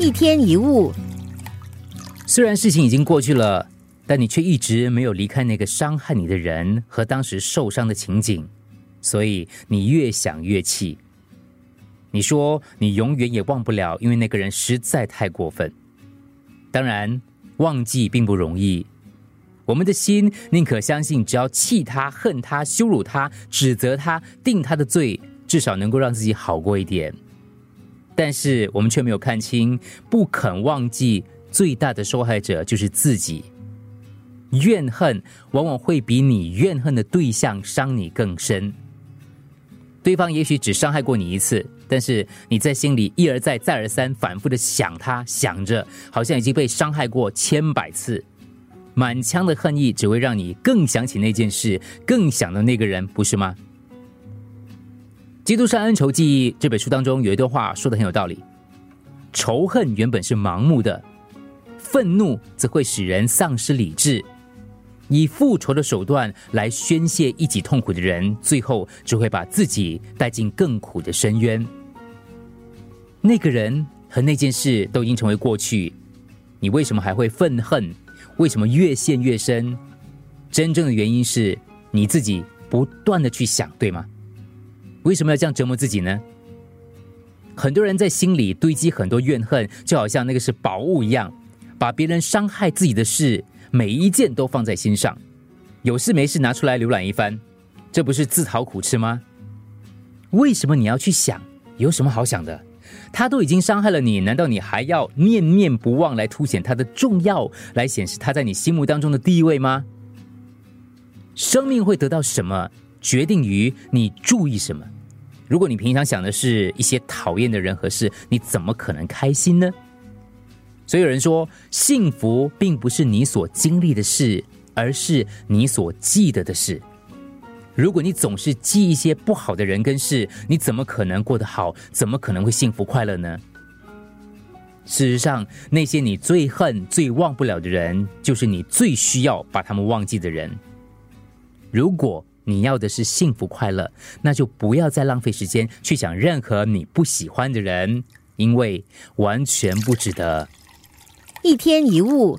一天一物，虽然事情已经过去了，但你却一直没有离开那个伤害你的人和当时受伤的情景，所以你越想越气。你说你永远也忘不了，因为那个人实在太过分。当然，忘记并不容易。我们的心宁可相信，只要气他、恨他、羞辱他、指责他、定他的罪，至少能够让自己好过一点。但是我们却没有看清，不肯忘记最大的受害者就是自己。怨恨往往会比你怨恨的对象伤你更深。对方也许只伤害过你一次，但是你在心里一而再、再而三、反复的想他，想着好像已经被伤害过千百次，满腔的恨意只会让你更想起那件事，更想到那个人，不是吗？《基督山恩仇记》这本书当中有一段话说的很有道理：仇恨原本是盲目的，愤怒则会使人丧失理智。以复仇的手段来宣泄一己痛苦的人，最后只会把自己带进更苦的深渊。那个人和那件事都已经成为过去，你为什么还会愤恨？为什么越陷越深？真正的原因是你自己不断的去想，对吗？为什么要这样折磨自己呢？很多人在心里堆积很多怨恨，就好像那个是宝物一样，把别人伤害自己的事。每一件都放在心上，有事没事拿出来浏览一番，这不是自讨苦吃吗？为什么你要去想？有什么好想的？他都已经伤害了你，难道你还要念念不忘来凸显他的重要，来显示他在你心目当中的地位吗？生命会得到什么，决定于你注意什么。如果你平常想的是一些讨厌的人和事，你怎么可能开心呢？所以有人说，幸福并不是你所经历的事，而是你所记得的事。如果你总是记一些不好的人跟事，你怎么可能过得好？怎么可能会幸福快乐呢？事实上，那些你最恨、最忘不了的人，就是你最需要把他们忘记的人。如果你要的是幸福快乐，那就不要再浪费时间去想任何你不喜欢的人，因为完全不值得。一天一物。